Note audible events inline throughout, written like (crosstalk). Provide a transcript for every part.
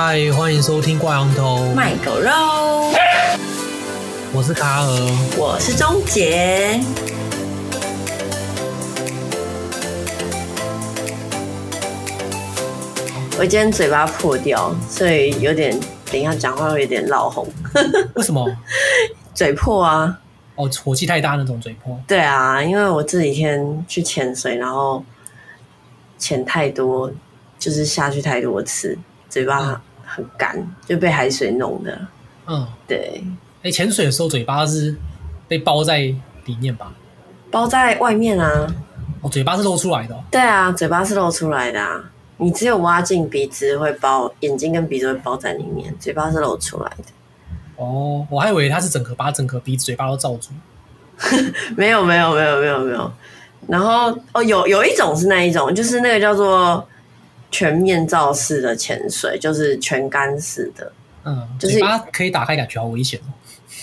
嗨，欢迎收听挂羊头卖狗肉。我是卡尔，我是钟杰。我今天嘴巴破掉，所以有点等一下讲话会有点闹红。为什么？(laughs) 嘴破啊！哦，火气太大那种嘴破。对啊，因为我这几天去潜水，然后潜太多，就是下去太多次，嘴巴很干，嗯、就被海水弄的。嗯，对。哎、欸，潜水的时候嘴巴是被包在里面吧？包在外面啊。哦，嘴巴是露出来的、哦。对啊，嘴巴是露出来的啊。你只有挖进鼻子会包，眼睛跟鼻子会包在里面，嘴巴是露出来的。哦，我还以为它是整个把整个鼻子、嘴巴都罩住。(laughs) 没有，没有，没有，没有，没有。然后哦，有有一种是那一种，就是那个叫做全面罩式的潜水，就是全干式的。嗯，就是嘴巴可以打开，感觉好危险哦。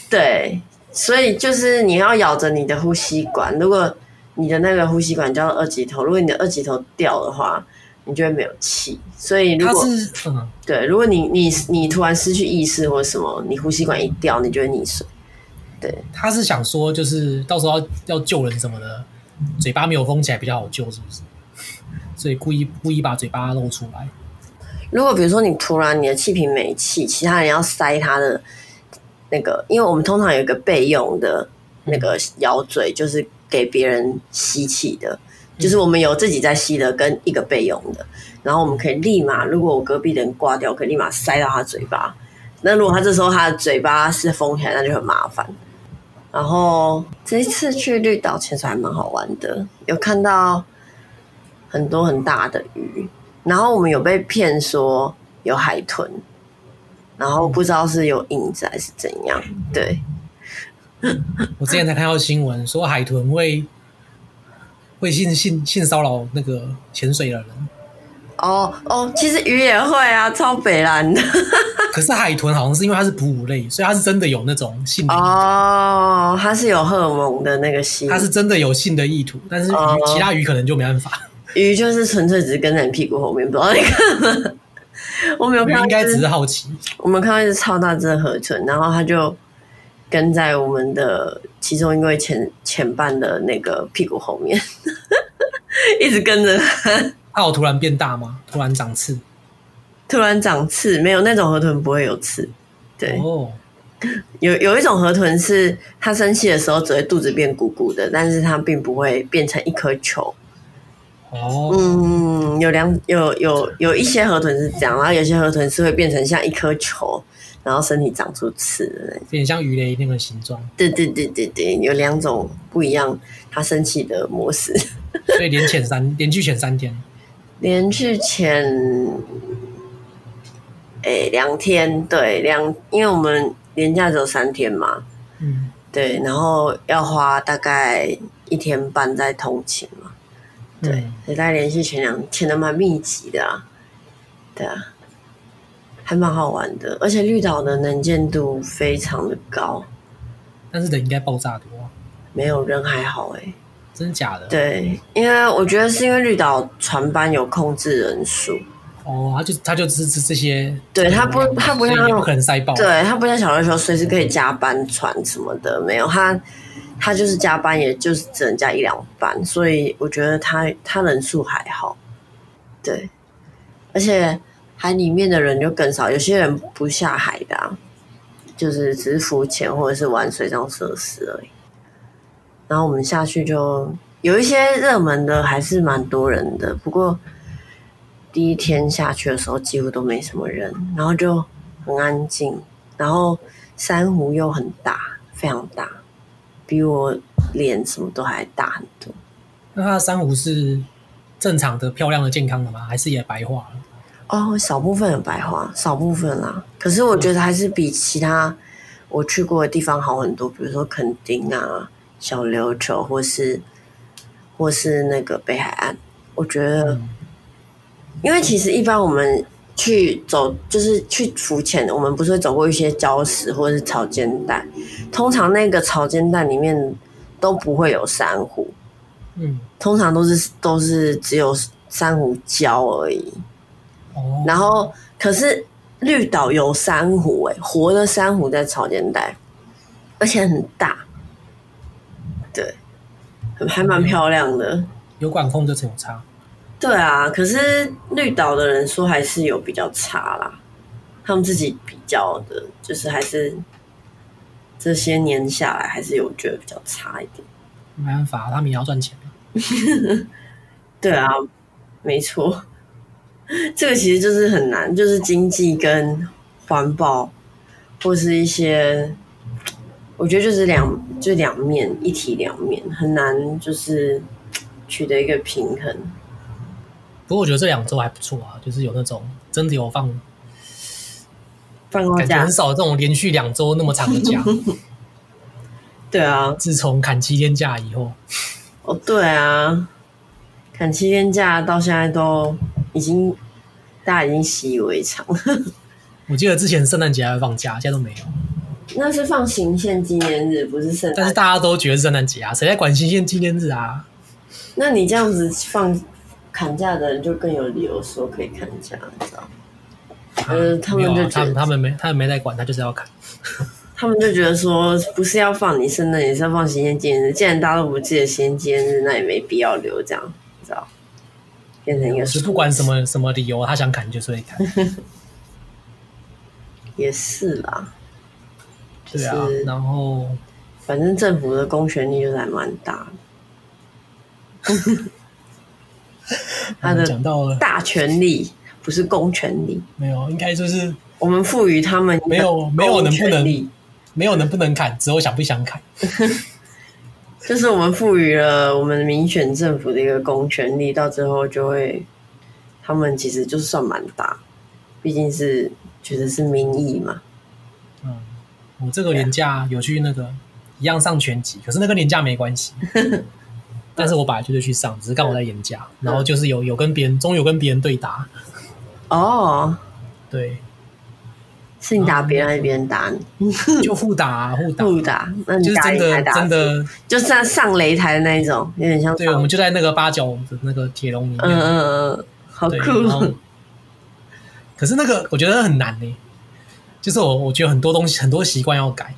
对，所以就是你要咬着你的呼吸管，如果你的那个呼吸管叫二级头，如果你的二级头掉的话。你就会没有气，所以如果是、嗯、对，如果你你你突然失去意识或者什么，你呼吸管一掉，你就会溺水。对，他是想说，就是到时候要要救人什么的，嘴巴没有封起来比较好救，是不是？所以故意故意把嘴巴露出来。如果比如说你突然你的气瓶没气，其他人要塞他的那个，因为我们通常有一个备用的那个咬嘴，就是给别人吸气的。就是我们有自己在吸的，跟一个备用的，然后我们可以立马，如果我隔壁的人挂掉，可以立马塞到他嘴巴。那如果他这时候他的嘴巴是封起来，那就很麻烦。然后这一次去绿岛潜水还蛮好玩的，有看到很多很大的鱼，然后我们有被骗说有海豚，然后不知道是有影子还是怎样。对，(laughs) 我之前才看到新闻说海豚会。会性性性骚扰那个潜水的人哦哦，其实鱼也会啊，超北蓝的。(laughs) 可是海豚好像是因为它是哺乳类，所以它是真的有那种性的哦，它是有荷尔蒙的那个性，它是真的有性的意图。但是鱼、哦、其他鱼可能就没办法，鱼就是纯粹只是跟在你屁股后面，不知道在干嘛。(laughs) 我没有看，应该只是好奇。我们看到一只超大只的河豚，然后它就。跟在我们的其中一位前前半的那个屁股后面，(laughs) 一直跟着它。(laughs) 它有突然变大吗？突然长刺？突然长刺？没有，那种河豚不会有刺。对，哦、有有一种河豚是它生气的时候只会肚子变鼓鼓的，但是它并不会变成一颗球。哦，嗯，有两有有有一些河豚是这样，然后有些河豚是会变成像一颗球。然后身体长出刺的，有点像鱼雷那个形状。对对对对对，有两种不一样，它生气的模式。(laughs) 所以连潜三，连续潜三天。连续潜，哎，两天，对，两，因为我们连假只有三天嘛。嗯。对，然后要花大概一天半在通勤嘛。对，嗯、所以大家连续前两，天的蛮密集的啊。对啊。还蛮好玩的，而且绿岛的能见度非常的高，但是人应该爆炸多。没有人还好哎、欸，真的假的？对，因为我觉得是因为绿岛船班有控制人数。哦，他就他就支持这些，对他不他不像不可能塞爆，对他不像小琉球随时可以加班船什么的，没有他他就是加班，也就是只能加一两班，所以我觉得他他人数还好。对，而且。海里面的人就更少，有些人不下海的，啊，就是只是浮潜或者是玩水上设施而已。然后我们下去就有一些热门的，还是蛮多人的。不过第一天下去的时候几乎都没什么人，然后就很安静。然后珊瑚又很大，非常大，比我脸什么都还大很多。那它的珊瑚是正常的、漂亮的、健康的吗？还是也白化了？哦，少部分有白化，少部分啦。可是我觉得还是比其他我去过的地方好很多，比如说垦丁啊、小琉球，或是或是那个北海岸。我觉得，嗯、因为其实一般我们去走，就是去浮潜，我们不是会走过一些礁石或者是草间带，通常那个草间带里面都不会有珊瑚，嗯，通常都是都是只有珊瑚礁而已。然后，可是绿岛有珊瑚，哎，活的珊瑚在草间带，而且很大，对，还蛮漂亮的。有管控就挺有差。对啊，可是绿岛的人说还是有比较差啦，他们自己比较的，就是还是这些年下来还是有觉得比较差一点。没办法，他们也要赚钱。(laughs) 对啊，没错，(laughs) 这个其实就是很难，就是经济跟环保，或是一些，我觉得就是两就两面，一体两面，很难就是取得一个平衡。不过我觉得这两周还不错啊，就是有那种真的有放放假，感觉很少这种连续两周那么长的假。(laughs) 对啊，自从砍七天假以后，哦，对啊，砍七天假到现在都已经大家已经习以为常。我记得之前圣诞节还会放假，现在都没有。那是放行宪纪念日，不是圣诞。但是大家都觉得是圣诞节啊，谁在管行宪纪念日啊？那你这样子放砍价的人就更有理由说可以砍价，你知道？呃、啊，他们就、啊、他们他们没他们没在管，他就是要砍。(laughs) 他们就觉得说，不是要放你生日，也是要放行宪纪念日。既然大家都不记得行宪纪念日，那也没必要留这样，你知道？变成一个是不管什么什么理由，他想砍就是会砍。(laughs) 也是啦，对啊。然后，反正政府的公权力就是还蛮大的。(laughs) 他的讲到了大权力，不是公权力。没有，应该就是我们赋予他们没有没有能不能。没有能不能砍，只有想不想砍。(laughs) 就是我们赋予了我们民选政府的一个公权力，到最后就会，他们其实就是算蛮大，毕竟是觉得是民意嘛。嗯，我这个年假有去那个一样上拳击，可是那个年假没关系。(laughs) 但是我本来就是去上，只是刚好在演假，然后就是有有跟别人，终于有跟别人对打。哦，对。是你打别人还是别人打你？(laughs) 就互打啊，互打，互打。那你打真的真的，就是像上擂台的那一种，有点像。对，我们就在那个八角的那个铁笼里面。嗯嗯嗯，好酷。(laughs) 可是那个我觉得很难呢，就是我我觉得很多东西很多习惯要改。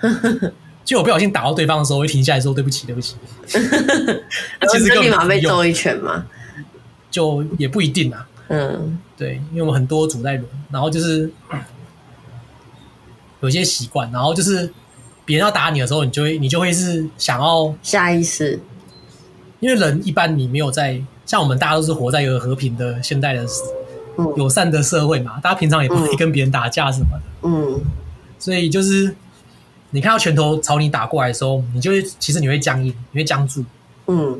(laughs) 就我不小心打到对方的时候，我会停下来说对不起，对不起。(laughs) 其实立马被揍一拳嘛？就也不一定啊。嗯，对，因为我们很多组在轮，然后就是。有些习惯，然后就是别人要打你的时候，你就会你就会是想要下意识，因为人一般你没有在像我们大家都是活在一个和平的现代的友善的社会嘛，嗯、大家平常也不会跟别人打架什么的，嗯，所以就是你看到拳头朝你打过来的时候，你就会其实你会僵硬，你会僵住，嗯，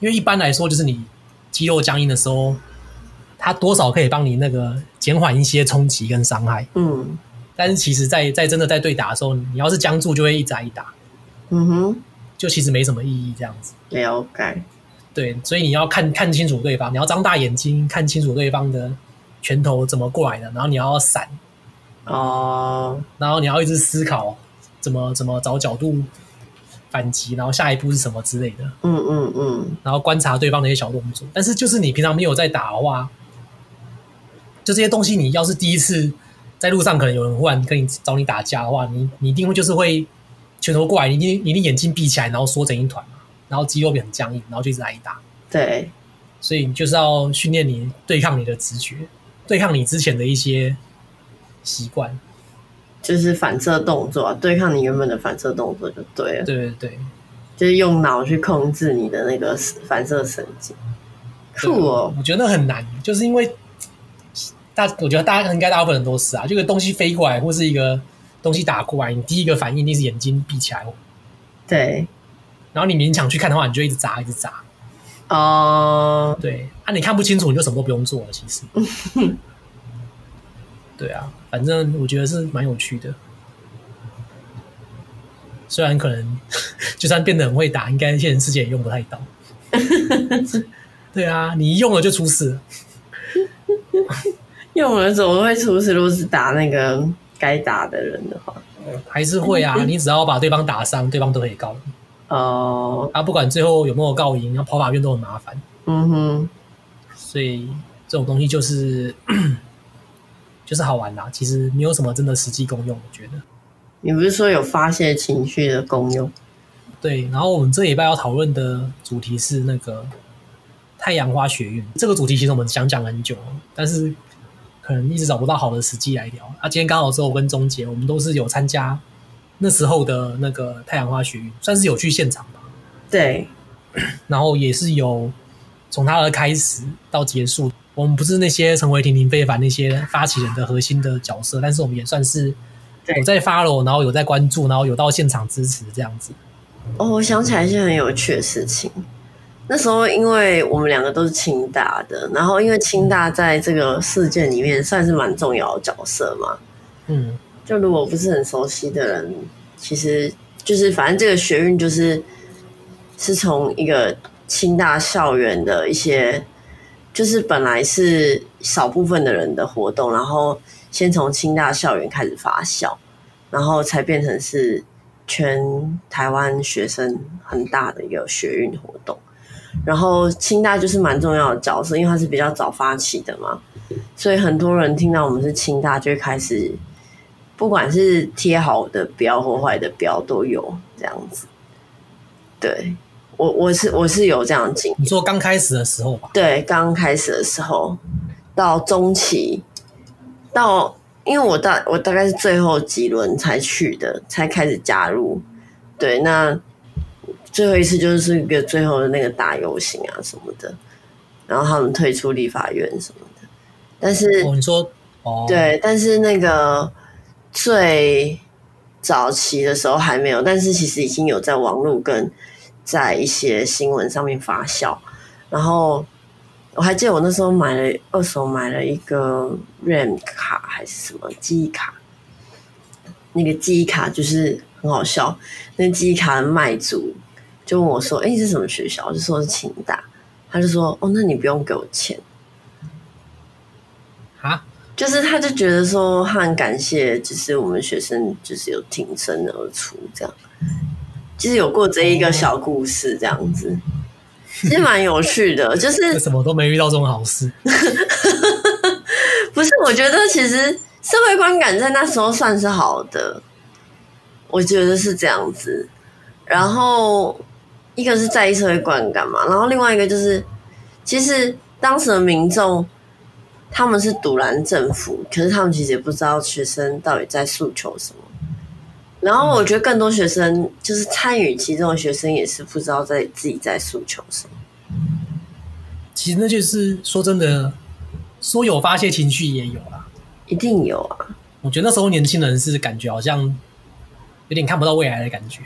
因为一般来说就是你肌肉僵硬的时候，它多少可以帮你那个减缓一些冲击跟伤害，嗯。但是其实在，在在真的在对打的时候，你要是僵住，就会一砸一打。嗯哼，就其实没什么意义，这样子。了解。对，所以你要看看清楚对方，你要张大眼睛看清楚对方的拳头怎么过来的，然后你要闪。哦。然后你要一直思考怎么怎么找角度反击，然后下一步是什么之类的。嗯嗯嗯。然后观察对方的一些小动作，但是就是你平常没有在打的话，就这些东西，你要是第一次。在路上可能有人忽然跟你找你打架的话，你你一定会就是会拳头过来，你一定你的眼睛闭起来，然后缩成一团嘛，然后肌肉变很僵硬，然后就一直挨打。对，所以你就是要训练你对抗你的直觉，对抗你之前的一些习惯，就是反射动作，对抗你原本的反射动作就对了。对对对，就是用脑去控制你的那个反射神经。酷哦，我觉得很难，就是因为。大，我觉得大家应该大部分人都是啊，这个东西飞过来或是一个东西打过来，你第一个反应一定是眼睛闭起来。对，然后你勉强去看的话，你就一直眨，一直眨。哦、uh，对，啊，你看不清楚，你就什么都不用做了。其实，(laughs) 对啊，反正我觉得是蛮有趣的。虽然可能 (laughs) 就算变得很会打，应该现实世界也用不太到。(laughs) 对啊，你一用了就出事了。(laughs) 用的时候我会出事，如果是打那个该打的人的话，还是会啊。你只要把对方打伤，对方都可以告你。哦，啊，不管最后有没有告赢，要跑法院都很麻烦。嗯哼，所以这种东西就是就是好玩啦。其实没有什么真的实际功用，我觉得。你不是说有发泄情绪的功用？对。然后我们这礼拜要讨论的主题是那个太阳花学运。这个主题其实我们想讲很久，但是可能一直找不到好的时机来聊。啊，今天刚好是我跟钟杰，我们都是有参加那时候的那个太阳花学运，算是有去现场吧。对。然后也是有从他的开始到结束，我们不是那些成为亭亭非凡那些发起人的核心的角色，但是我们也算是有在 follow，然后有在关注，然后有到现场支持这样子。哦，我想起来一件很有趣的事情。那时候因为我们两个都是清大的，然后因为清大在这个事件里面算是蛮重要的角色嘛。嗯，就如果不是很熟悉的人，其实就是反正这个学运就是。是从一个清大校园的一些，就是本来是少部分的人的活动，然后先从清大校园开始发酵，然后才变成是全台湾学生很大的一个学运活动。然后清大就是蛮重要的角色，因为它是比较早发起的嘛，所以很多人听到我们是清大，就开始不管是贴好的标或坏的标都有这样子，对。我我是我是有这样经历，你说刚开始的时候吧？对，刚开始的时候到中期，到因为我大我大概是最后几轮才去的，才开始加入。对，那最后一次就是一个最后的那个大游行啊什么的，然后他们退出立法院什么的。但是、哦、你说哦，对，但是那个最早期的时候还没有，但是其实已经有在网络跟。在一些新闻上面发酵，然后我还记得我那时候买了二手买了一个 RAM 卡还是什么记忆卡，那个记忆卡就是很好笑，那记忆卡的卖主就问我说：“哎，你是什么学校？”我就说是清大，他就说：“哦，那你不用给我钱。”啊？就是他就觉得说他很感谢，就是我们学生就是有挺身而出这样。其实有过这一个小故事，这样子其实蛮有趣的。(laughs) 就是什么都没遇到这种好事，(laughs) 不是？我觉得其实社会观感在那时候算是好的，我觉得是这样子。然后一个是在意社会观感嘛，然后另外一个就是，其实当时的民众他们是堵拦政府，可是他们其实也不知道学生到底在诉求什么。然后我觉得更多学生就是参与其中的学生也是不知道在自己在诉求什么。其实那就是说真的，说有发泄情绪也有啊，一定有啊。我觉得那时候年轻人是感觉好像有点看不到未来的感觉。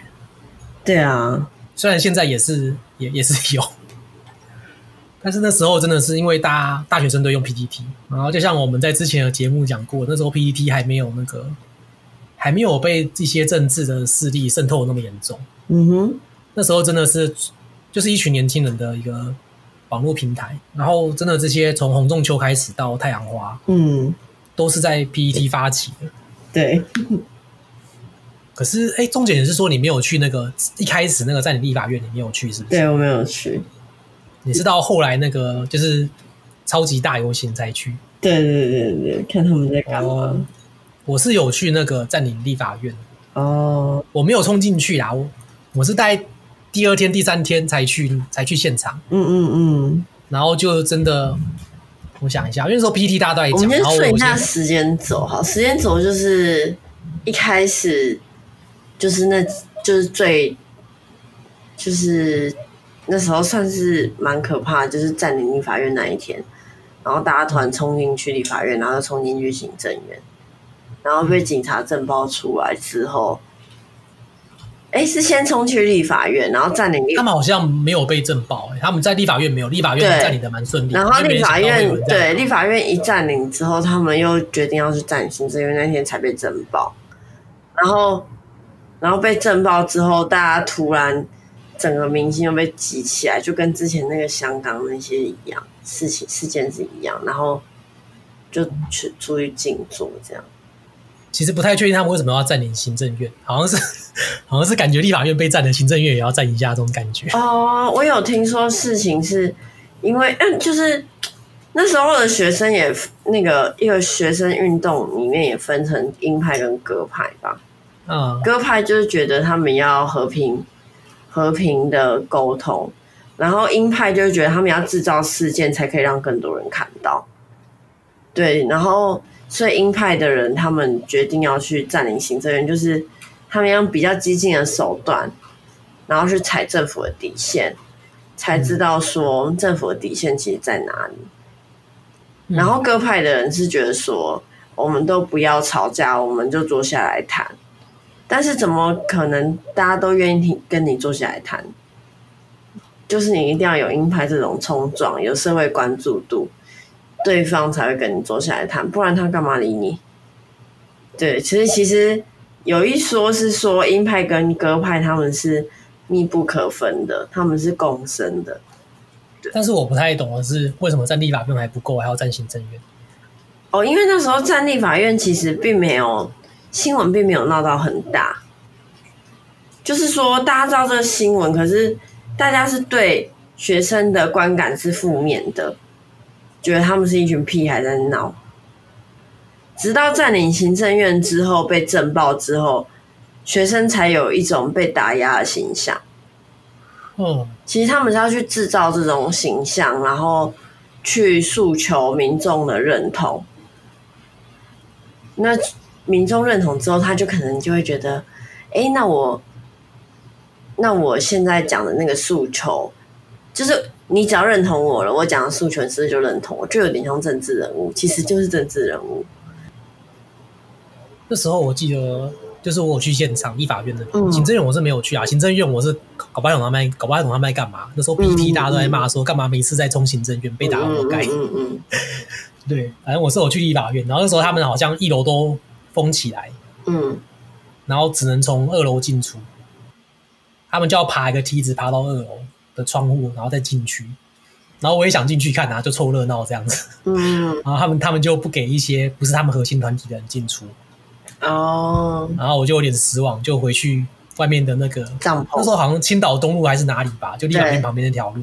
对啊，虽然现在也是也也是有，但是那时候真的是因为大大学生都用 PPT，然后就像我们在之前的节目讲过，那时候 PPT 还没有那个。还没有被一些政治的势力渗透那么严重。嗯哼，那时候真的是就是一群年轻人的一个网络平台，然后真的这些从洪仲秋开始到太阳花，嗯，都是在 PET 发起的。对。可是，哎，钟姐也是说你没有去那个一开始那个在你立法院你没有去，是不是？对，我没有去。你是到后来那个就是超级大游行才去？对对对对，看他们在干嘛。哦我是有去那个占领立法院哦，oh. 我没有冲进去啦，我我是待第二天、第三天才去才去现场，嗯嗯嗯，然后就真的，我想一下，因为那时候 PTT 大家都在讲，我们先顺一下时间轴，哈，时间轴就是一开始就是那就是最就是那时候算是蛮可怕，就是占领立法院那一天，然后大家突然冲进去立法院，然后又冲进去行政院。然后被警察震爆出来之后，哎，是先冲去立法院，然后占领。他们好像没有被震爆，他们在立法院没有，立法院占领的蛮顺利。然后立法院对立法院一占领之后，他们又决定要去占领行政院，那天才被震爆。然后，然后被震爆之后，大家突然整个民心又被挤起来，就跟之前那个香港那些一样，事情事件是一样，然后就去出去静坐这样。其实不太确定他们为什么要占领行政院，好像是，(laughs) 好像是感觉立法院被占了，行政院也要占一下这种感觉。哦，我有听说事情是因为，嗯，就是那时候的学生也那个一个学生运动里面也分成鹰派跟鸽派吧。嗯，鸽派就是觉得他们要和平和平的沟通，然后鹰派就是觉得他们要制造事件才可以让更多人看到。对，然后所以鹰派的人他们决定要去占领行政院，就是他们用比较激进的手段，然后去踩政府的底线，才知道说政府的底线其实在哪里。然后各派的人是觉得说，我们都不要吵架，我们就坐下来谈。但是怎么可能大家都愿意听跟你坐下来谈？就是你一定要有鹰派这种冲撞，有社会关注度，对方才会跟你坐下来谈，不然他干嘛理你？对，其实其实有一说是说鹰派跟鸽派他们是密不可分的，他们是共生的。但是我不太懂的是，为什么战立法院还不够，还要战行政院？哦，因为那时候战立法院其实并没有新闻，并没有闹到很大。就是说，大家知道这个新闻，可是大家是对学生的观感是负面的，觉得他们是一群屁孩在闹。直到占领行政院之后，被震爆之后，学生才有一种被打压的形象。嗯，其实他们是要去制造这种形象，然后去诉求民众的认同。那民众认同之后，他就可能就会觉得，哎，那我，那我现在讲的那个诉求，就是你只要认同我了，我讲的诉求是就认同我？就有点像政治人物，其实就是政治人物。那时候我记得。就是我有去现场，立法院的、嗯、行政院我是没有去啊。行政院我是搞不懂他们，搞不懂他们在干嘛。那时候 PT 大家都在骂说，干嘛每次在冲行政院被打活该。嗯嗯，对，反正我是有去立法院，然后那时候他们好像一楼都封起来，嗯，然后只能从二楼进出，他们就要爬一个梯子爬到二楼的窗户，然后再进去。然后我也想进去看啊，就凑热闹这样子。嗯，(laughs) 然后他们他们就不给一些不是他们核心团体的人进出。哦，然后我就有点失望，就回去外面的那个帐篷。那时候好像青岛东路还是哪里吧，就立法院旁边那条路，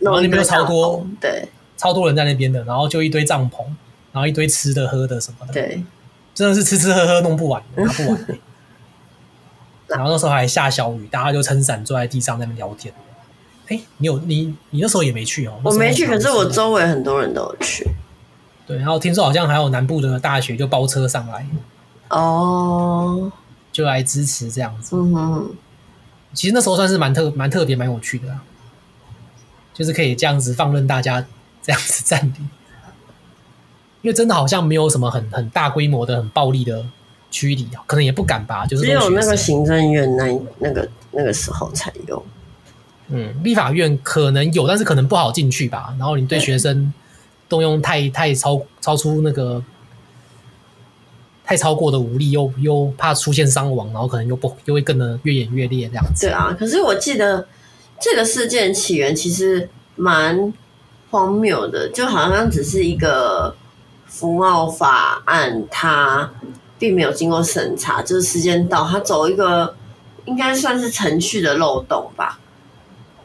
然后那边有超多，对，超多人在那边的，然后就一堆帐篷，然后一堆吃的喝的什么的，对，真的是吃吃喝喝弄不完，拿不完。(laughs) 然后那时候还下小雨，大家就撑伞坐在地上在那边聊天。哎，你有你你那时候也没去哦？我没去，可是我周围很多人都有去。对，然后听说好像还有南部的大学就包车上来。哦，oh, 就来支持这样子。嗯哼，其实那时候算是蛮特、蛮特别、蛮有趣的啦，就是可以这样子放任大家这样子占领，因为真的好像没有什么很很大规模的、很暴力的驱离，可能也不敢吧。就是只有那个行政院那那个那个时候才有。嗯，立法院可能有，但是可能不好进去吧。然后你对学生动用太太超超出那个。太超过的武力，又又怕出现伤亡，然后可能又不又会更的越演越烈这样子。对啊，可是我记得这个事件起源其实蛮荒谬的，就好像只是一个服贸法案，它并没有经过审查，就是时间到，它走一个应该算是程序的漏洞吧。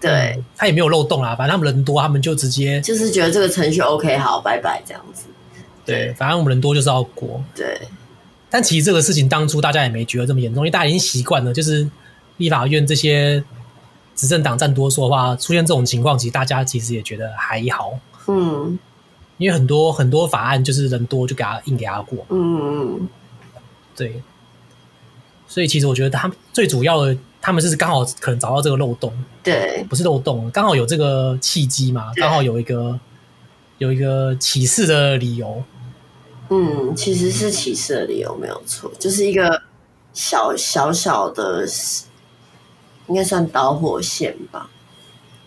对，嗯，他也没有漏洞啊，反正他们人多，他们就直接就是觉得这个程序 OK，好，拜拜这样子。对，对反正我们人多就是要过。对。但其实这个事情当初大家也没觉得这么严重，因为大家已经习惯了，就是立法院这些执政党占多数的话，出现这种情况，其实大家其实也觉得还好。嗯，因为很多很多法案就是人多就给他硬给他过。嗯嗯，对。所以其实我觉得他们最主要的，他们是刚好可能找到这个漏洞。对，不是漏洞，刚好有这个契机嘛，刚好有一个有一个起事的理由。嗯，其实是起事的理由没有错，就是一个小小小的，应该算导火线吧。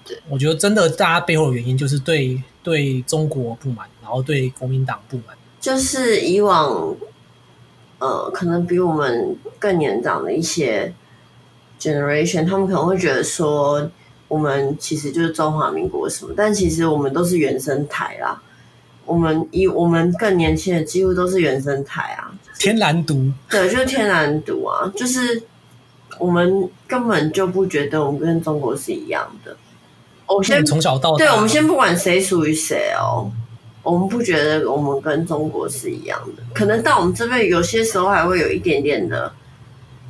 对，我觉得真的，大家背后的原因就是对对中国不满，然后对国民党不满。就是以往，呃，可能比我们更年长的一些 generation，他们可能会觉得说，我们其实就是中华民国什么，但其实我们都是原生台啦。我们以我们更年轻的，几乎都是原生台啊，天然独，对，就是天然独啊，就是我们根本就不觉得我们跟中国是一样的。我先从小到大，对，我们先不管谁属于谁哦，我们不觉得我们跟中国是一样的，可能到我们这边有些时候还会有一点点的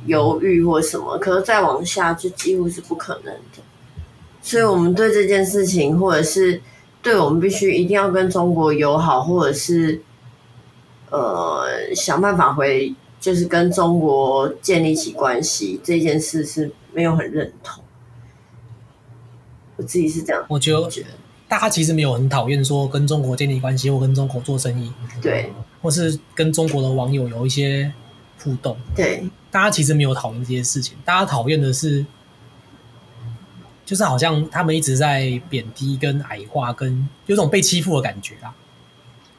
犹豫或什么，可是再往下就几乎是不可能的。所以，我们对这件事情，或者是对我们必须一定要跟中国友好，或者是呃想办法回，就是跟中国建立起关系这件事是没有很认同。我自己是这样，我觉得。大家其实没有很讨厌说跟中国建立关系或跟中国做生意，对，或是跟中国的网友有一些互动，对。大家其实没有讨厌这些事情，大家讨厌的是，就是好像他们一直在贬低、跟矮化、跟有种被欺负的感觉啊。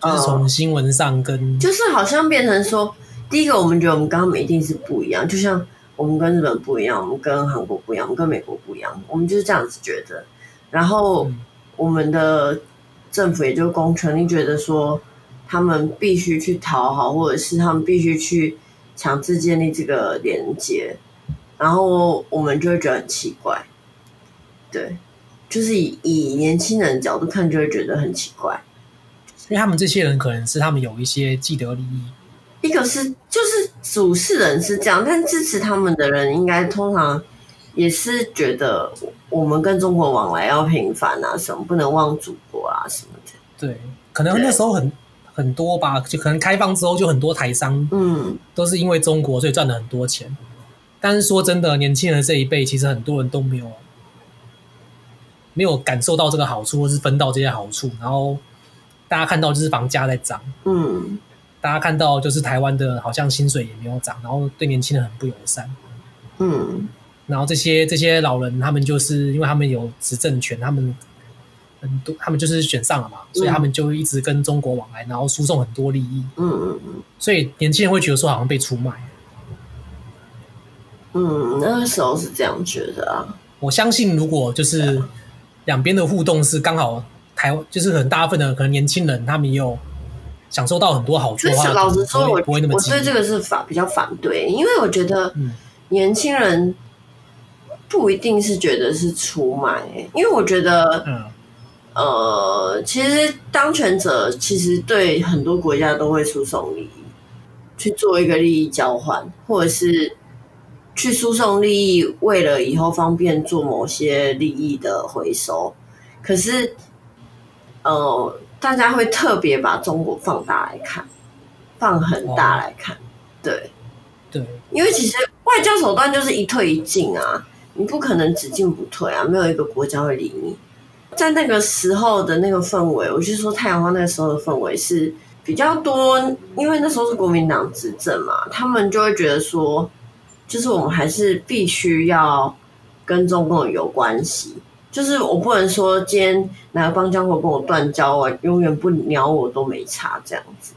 就是从新闻上跟，就是好像变成说，第一个我们觉得我们跟他们一定是不一样，就像我们跟日本不一样，我们跟韩国不一样，我们跟美国不一样，我们就是这样子觉得，然后。嗯我们的政府也就公权力觉得说，他们必须去讨好，或者是他们必须去强制建立这个连接，然后我们就会觉得很奇怪。对，就是以以年轻人的角度看，就会觉得很奇怪，因为他们这些人可能是他们有一些既得利益。一个是就是主事人是这样，但支持他们的人应该通常。也是觉得我们跟中国往来要频繁啊，什么不能忘祖国啊，什么的。对，可能那时候很很多吧，就可能开放之后就很多台商，嗯，都是因为中国所以赚了很多钱。但是说真的，年轻人这一辈其实很多人都没有没有感受到这个好处，或是分到这些好处。然后大家看到就是房价在涨，嗯，大家看到就是台湾的好像薪水也没有涨，然后对年轻人很不友善，嗯。然后这些这些老人，他们就是因为他们有执政权，他们很多他们就是选上了嘛，所以他们就一直跟中国往来，然后输送很多利益。嗯嗯嗯。所以年轻人会觉得说好像被出卖。嗯，那个时候是这样觉得啊。我相信，如果就是两边的互动是刚好台湾，就是很大部分的可能年轻人他们也有享受到很多好处的话，老实说，我不会那么我对这个是反比较反对，因为我觉得年轻人。不一定是觉得是出卖，因为我觉得，嗯，呃，其实当权者其实对很多国家都会输送利益，去做一个利益交换，或者是去输送利益，为了以后方便做某些利益的回收。可是，呃，大家会特别把中国放大来看，放很大来看，对，对，因为其实外交手段就是一退一进啊。你不可能只进不退啊！没有一个国家会理你。在那个时候的那个氛围，我就是说太阳花那个时候的氛围是比较多，因为那时候是国民党执政嘛，他们就会觉得说，就是我们还是必须要跟中共有关系，就是我不能说今天哪个邦交国跟我断交啊，永远不鸟我都没差这样子。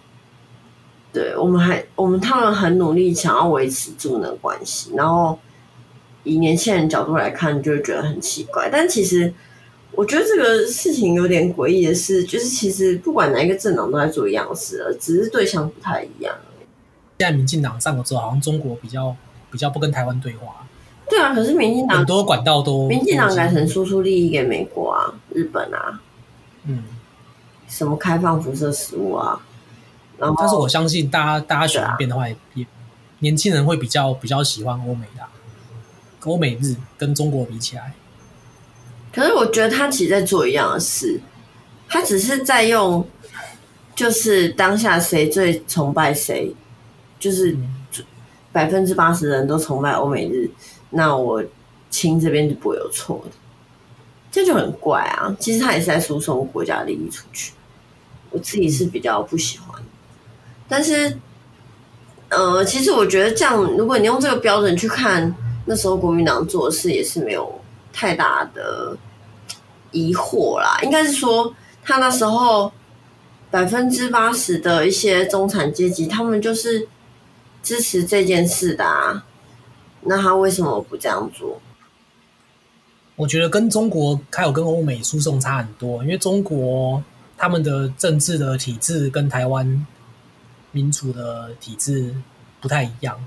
对，我们还我们他们很努力想要维持住那个关系，然后。以年轻人角度来看，就会觉得很奇怪。但其实，我觉得这个事情有点诡异的是，就是其实不管哪一个政党都在做一样事了，只是对象不太一样。现在民进党上了之后，好像中国比较比较不跟台湾对话。对啊，可是民进党很多管道都民进党改成输出利益给美国啊、日本啊，嗯，什么开放辐射食物啊。然后，但是我相信大家大家喜欢变的话，也年轻人会比较比较喜欢欧美的啊。欧美日跟中国比起来，可是我觉得他其实在做一样的事，他只是在用，就是当下谁最崇拜谁，就是百分之八十的人都崇拜欧美日，那我亲这边就不会有错的，这就很怪啊。其实他也是在输送国家利益出去，我自己是比较不喜欢，但是，呃，其实我觉得这样，如果你用这个标准去看。那时候国民党做的事也是没有太大的疑惑啦，应该是说他那时候百分之八十的一些中产阶级，他们就是支持这件事的啊。那他为什么不这样做？我觉得跟中国还有跟欧美输送差很多，因为中国他们的政治的体制跟台湾民主的体制不太一样。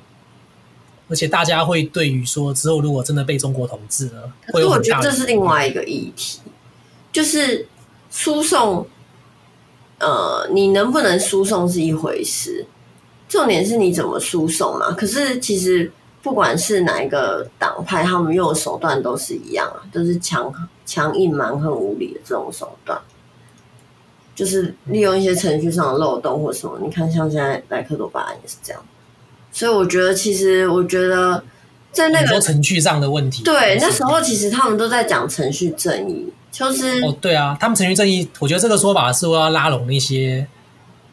而且大家会对于说之后如果真的被中国统治了，可是我觉得这是另外一个议题，就是输送，呃，你能不能输送是一回事，重点是你怎么输送嘛。可是其实不管是哪一个党派，他们用的手段都是一样啊，都是强强硬蛮横无理的这种手段，就是利用一些程序上的漏洞或什么。你看，像现在莱克多巴胺也是这样。所以我觉得，其实我觉得在那个程序上的问题，对，那时候其实他们都在讲程序正义。就是哦，对啊，他们程序正义，我觉得这个说法是要拉拢那些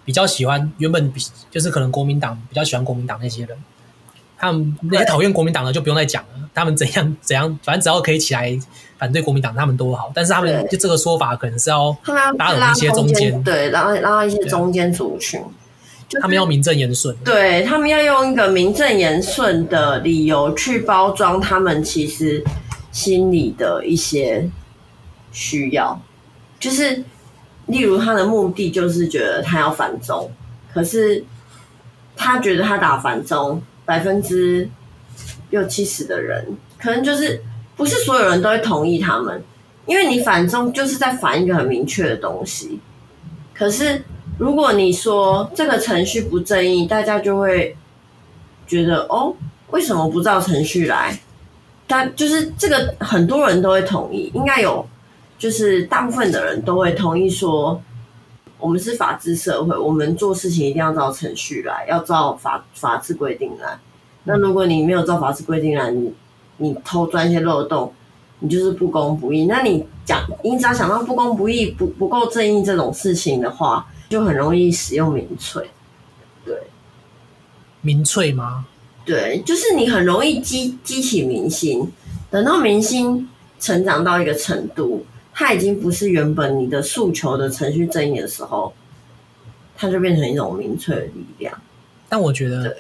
比较喜欢原本比就是可能国民党比较喜欢国民党那些人，他们那些讨厌国民党的就不用再讲了，他们怎样怎样，反正只要可以起来反对国民党，他们都好。但是他们就这个说法可能是要拉拢一些中间，对，拉拉一些中间族群，他们要名正言顺，对他们要用一个名正言顺的理由去包装他们其实心里的一些。需要，就是例如他的目的就是觉得他要反中，可是他觉得他打反中百分之六七十的人，可能就是不是所有人都会同意他们，因为你反中就是在反一个很明确的东西。可是如果你说这个程序不正义，大家就会觉得哦，为什么不照程序来？但就是这个很多人都会同意，应该有。就是大部分的人都会同意说，我们是法治社会，我们做事情一定要照程序来，要照法法治规定来。那如果你没有照法治规定来，你你偷钻一些漏洞，你就是不公不义。那你讲，你只要想到不公不义、不不够正义这种事情的话，就很容易使用民粹。对，民粹吗？对，就是你很容易激激起民心，等到民心成长到一个程度。它已经不是原本你的诉求的程序正义的时候，它就变成一种民粹的力量。但我觉得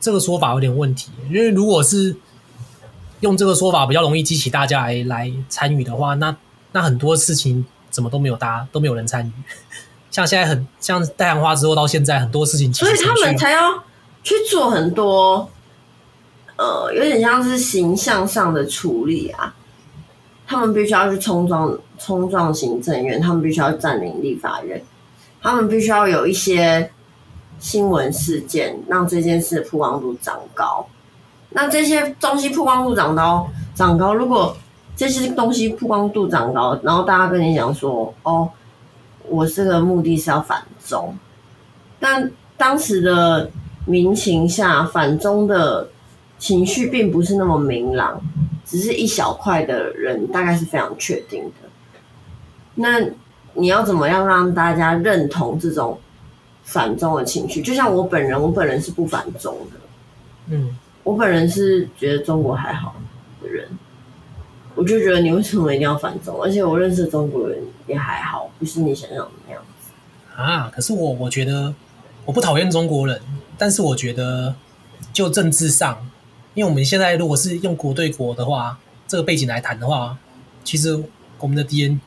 这个说法有点问题，因为如果是用这个说法比较容易激起大家来来参与的话，那那很多事情怎么都没有大家都没有人参与。(laughs) 像现在很像太阳花之后到现在很多事情，所以他们才要去做很多，呃，有点像是形象上的处理啊。他们必须要去冲撞冲撞行政院，他们必须要占领立法院，他们必须要有一些新闻事件，让这件事曝光度长高。那这些东西曝光度长高，长高，如果这些东西曝光度长高，然后大家跟你讲说：“哦，我这个目的是要反中。”但当时的民情下，反中的情绪并不是那么明朗。只是一小块的人，大概是非常确定的。那你要怎么样让大家认同这种反中的情绪？就像我本人，我本人是不反中的。嗯，我本人是觉得中国还好的人，我就觉得你为什么一定要反中？而且我认识的中国人也还好，不是你想象的那样子啊。可是我我觉得我不讨厌中国人，但是我觉得就政治上。因为我们现在如果是用国对国的话，这个背景来谈的话，其实我们的敌人，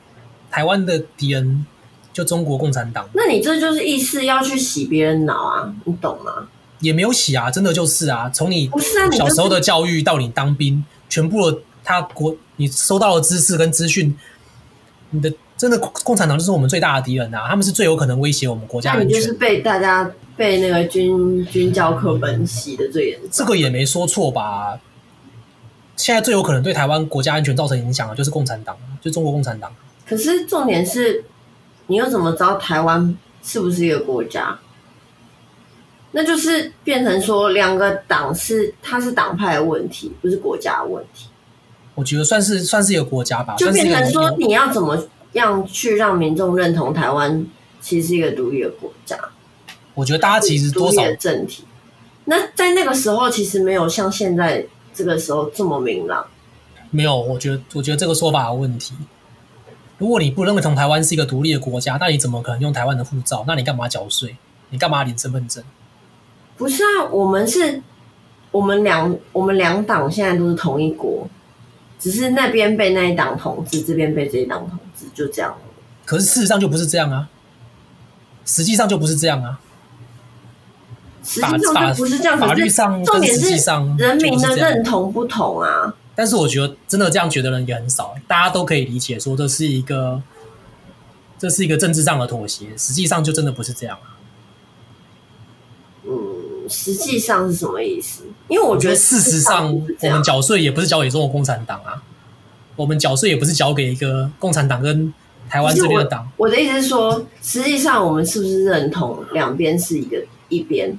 台湾的敌人就中国共产党。那你这就是意思要去洗别人脑啊？你懂吗？也没有洗啊，真的就是啊，从你小时候的教育到你当兵，全部的他国你收到的知识跟资讯，你的真的共产党就是我们最大的敌人啊！他们是最有可能威胁我们国家安全。那你就是被大家。被那个军军教课本洗的最严重，这个也没说错吧？现在最有可能对台湾国家安全造成影响的，就是共产党，就中国共产党。可是重点是，你又怎么知道台湾是不是一个国家？那就是变成说，两个党是它是党派的问题，不是国家的问题。我觉得算是算是一个国家吧，就变成说，你要怎么样去让民众认同台湾其实是一个独立的国家？我觉得大家其实多少政体，那在那个时候其实没有像现在这个时候这么明朗。没有，我觉得我觉得这个说法有问题。如果你不认同台湾是一个独立的国家，那你怎么可能用台湾的护照？那你干嘛缴税？你干嘛领身份证？不是啊，我们是，我们两我们两党现在都是同一国，只是那边被那一党统治，这边被这一党统治，就这样。可是事实上就不是这样啊，实际上就不是这样啊。实际上就不是这样，法律上跟实际上人民的认同不同啊。但是我觉得真的这样觉得的人也很少，大家都可以理解说这是一个这是一个政治上的妥协，实际上就真的不是这样啊。嗯，实际上是什么意思？因为我觉得事实上，我们缴税也不是交给中国共产党啊，我们缴税也不是交给一个共产党跟台湾这边的党。我的意思是说，实际上我们是不是认同两边是一个一边？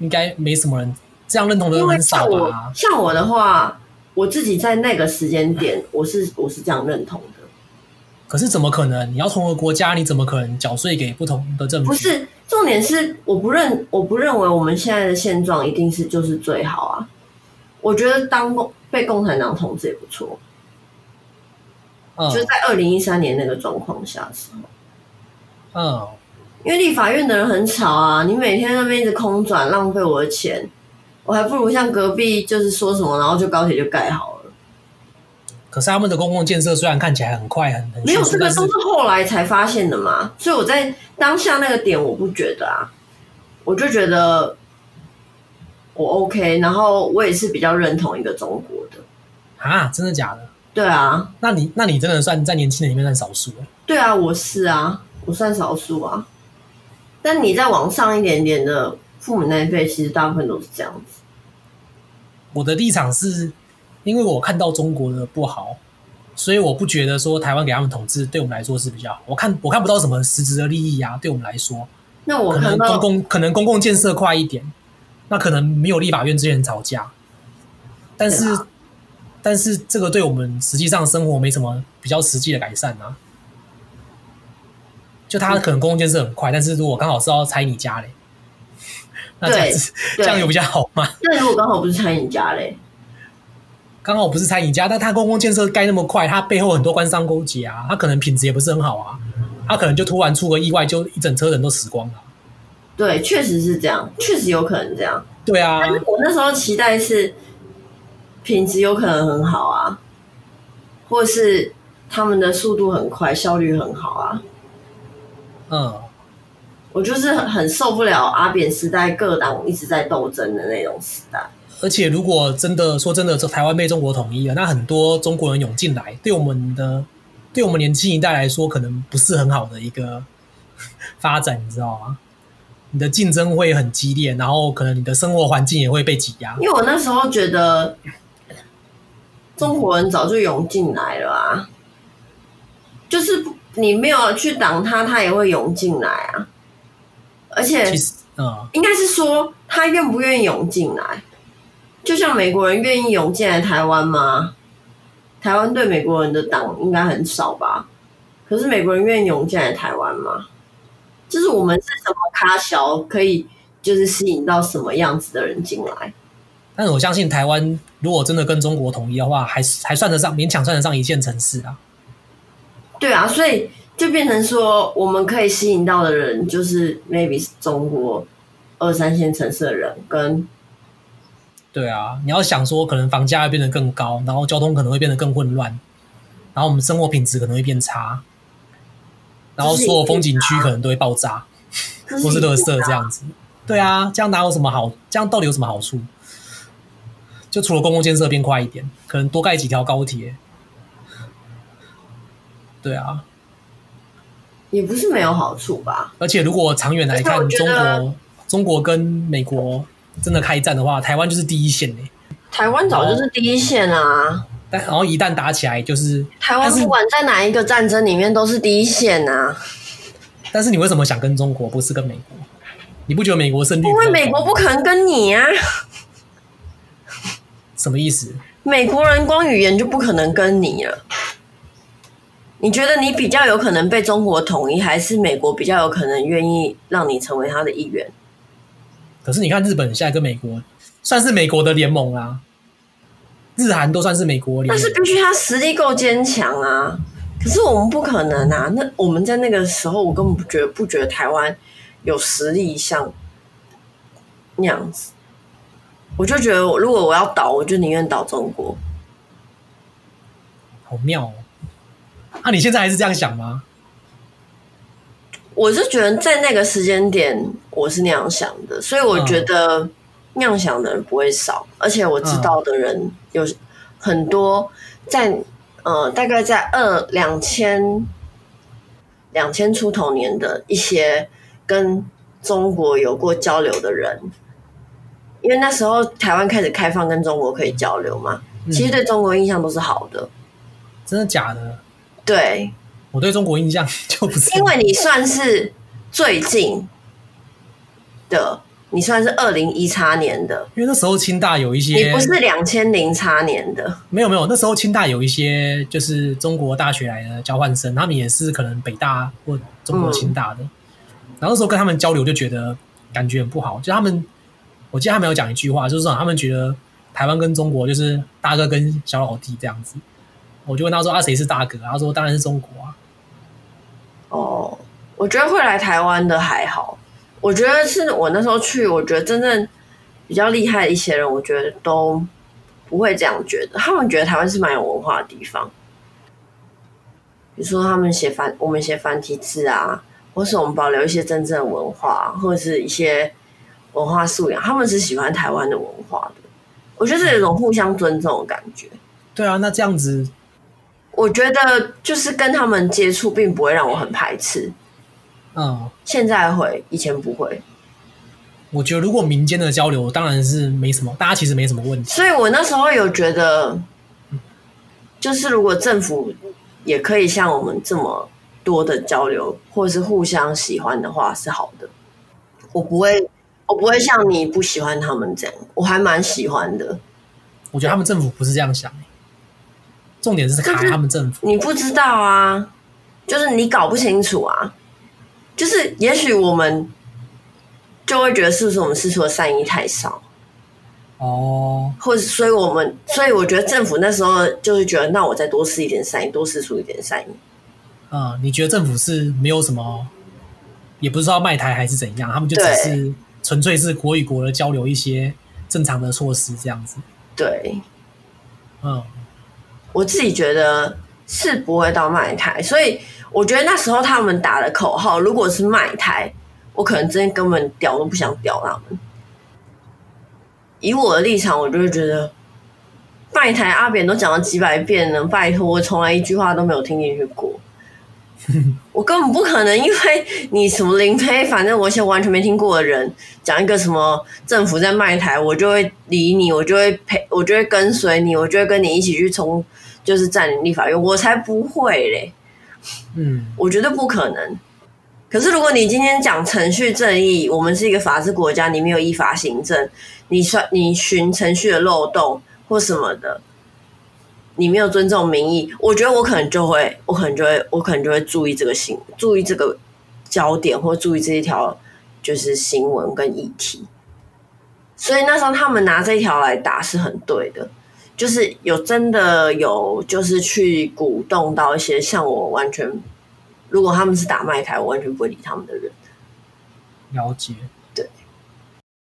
应该没什么人这样认同的人很少吧？像我的话，我自己在那个时间点，我是我是这样认同的。可是怎么可能？你要同一个国家，你怎么可能缴税给不同的政府？不是，重点是我不认，我不认为我们现在的现状一定是就是最好啊。我觉得当共被共产党统治也不错。嗯，就是在二零一三年那个状况下的时候。嗯。因为立法院的人很吵啊，你每天那边一直空转，浪费我的钱，我还不如像隔壁就是说什么，然后就高铁就盖好了。可是他们的公共建设虽然看起来很快很很，没有这个都是后来才发现的嘛，所以我在当下那个点我不觉得啊，我就觉得我 OK，然后我也是比较认同一个中国的啊，真的假的？对啊，那你那你真的算在年轻人里面算少数？对啊，我是啊，我算少数啊。但你再往上一点点的父母那一辈，其实大部分都是这样子。我的立场是，因为我看到中国的不好，所以我不觉得说台湾给他们统治对我们来说是比较好。我看我看不到什么实质的利益啊，对我们来说。那我可能公共可能公共建设快一点，那可能没有立法院之前吵架。但是，啊、但是这个对我们实际上生活没什么比较实际的改善啊。就他可能公共建设很快，但是如果刚好是要拆你家嘞，(laughs) 那这样子这样有比较好吗？那如果刚好不是拆你家嘞，刚好不是餐饮家，但他公共建设盖那么快，他背后很多官商勾结啊，他可能品质也不是很好啊，他可能就突然出个意外，就一整车人都死光了。对，确实是这样，确实有可能这样。对啊，但是我那时候期待是品质有可能很好啊，或是他们的速度很快，效率很好啊。嗯，我就是很很受不了阿扁时代各党一直在斗争的那种时代。而且，如果真的说真的，这台湾被中国统一了，那很多中国人涌进来，对我们的，对我们年轻一代来说，可能不是很好的一个 (laughs) 发展，你知道吗？你的竞争会很激烈，然后可能你的生活环境也会被挤压。因为我那时候觉得，中国人早就涌进来了啊，就是。你没有去挡他，他也会涌进来啊！而且，嗯，应该是说他愿不愿意涌进来？就像美国人愿意涌进来台湾吗？台湾对美国人的党应该很少吧？可是美国人愿意涌进来台湾吗？就是我们是什么咖小，可以就是吸引到什么样子的人进来？但是我相信台湾如果真的跟中国统一的话，还还算得上勉强算得上一线城市啊。对啊，所以就变成说，我们可以吸引到的人，就是 maybe 是中国二三线城市的人，跟对啊，你要想说，可能房价会变得更高，然后交通可能会变得更混乱，然后我们生活品质可能会变差，然后所有风景区可能都会爆炸，是或是垃圾这样子。对啊，这样哪有什么好？这样到底有什么好处？就除了公共建设变快一点，可能多盖几条高铁。对啊，也不是没有好处吧。而且如果长远来看，中国中国跟美国真的开战的话，台湾就是第一线呢。台湾早就是第一线啊。但然后一旦打起来，就是台湾不管在哪一个战争里面都是第一线啊。但是你为什么想跟中国，不是跟美国？你不觉得美国胜率？因为美国不可能跟你啊。什么意思？美国人光语言就不可能跟你了。你觉得你比较有可能被中国统一，还是美国比较有可能愿意让你成为他的一员？可是你看，日本现在跟美国算是美国的联盟啊，日韩都算是美国联盟，但是必须他实力够坚强啊。可是我们不可能啊！那我们在那个时候，我根本不觉得不觉得台湾有实力像那样子。我就觉得，如果我要倒，我就宁愿倒中国。好妙哦！那、啊、你现在还是这样想吗？我是觉得在那个时间点，我是那样想的，所以我觉得那样想的人不会少，而且我知道的人有很多在，在呃，大概在二两千两千出头年的一些跟中国有过交流的人，因为那时候台湾开始开放跟中国可以交流嘛，嗯、其实对中国印象都是好的。真的假的？对，我对中国印象 (laughs) 就不是，因为你算是最近的。你算是二零一叉年的，因为那时候清大有一些，你不是两千零叉年的，没有没有，那时候清大有一些就是中国大学来的交换生，他们也是可能北大或中国清大的，嗯、然后那时候跟他们交流就觉得感觉很不好，就他们，我记得他们有讲一句话，就是说他们觉得台湾跟中国就是大哥跟小老弟这样子，我就问他说啊，谁是大哥？他说当然是中国啊。哦，我觉得会来台湾的还好。我觉得是我那时候去，我觉得真正比较厉害的一些人，我觉得都不会这样觉得。他们觉得台湾是蛮有文化的地方，比如说他们写繁，我们写繁体字啊，或是我们保留一些真正的文化，或者是一些文化素养，他们是喜欢台湾的文化的。我觉得是有一种互相尊重的感觉。对啊，那这样子，我觉得就是跟他们接触，并不会让我很排斥。嗯，现在会，以前不会。我觉得如果民间的交流，当然是没什么，大家其实没什么问题。所以我那时候有觉得，就是如果政府也可以像我们这么多的交流，或者是互相喜欢的话，是好的。我不会，我不会像你不喜欢他们这样，我还蛮喜欢的。我觉得他们政府不是这样想，重点是卡他们政府。你不知道啊，就是你搞不清楚啊。就是，也许我们就会觉得是不是我们释出的善意太少哦，或者所以我们，所以我觉得政府那时候就是觉得，那我再多施一点善意，多释出一点善意。嗯，你觉得政府是没有什么，也不知道卖台还是怎样，他们就只是纯粹是国与国的交流一些正常的措施这样子。对，嗯，我自己觉得是不会到卖台，所以。我觉得那时候他们打的口号，如果是卖台，我可能真的根本屌都不想屌他们。以我的立场，我就会觉得卖台阿扁都讲了几百遍了，拜托，我从来一句话都没有听进去过。(laughs) 我根本不可能，因为你什么林飞，反正我一些完全没听过的人讲一个什么政府在卖台，我就会理你，我就会陪，我就会跟随你，我就会跟你一起去冲，就是占领立法院，我才不会嘞。嗯，我觉得不可能。可是如果你今天讲程序正义，我们是一个法治国家，你没有依法行政，你算你寻程序的漏洞或什么的，你没有尊重民意，我觉得我可能就会，我可能就会，我可能就会注意这个新，注意这个焦点，或注意这一条就是新闻跟议题。所以那时候他们拿这一条来打是很对的。就是有真的有，就是去鼓动到一些像我完全，如果他们是打麦台，我完全不会理他们的人。了解。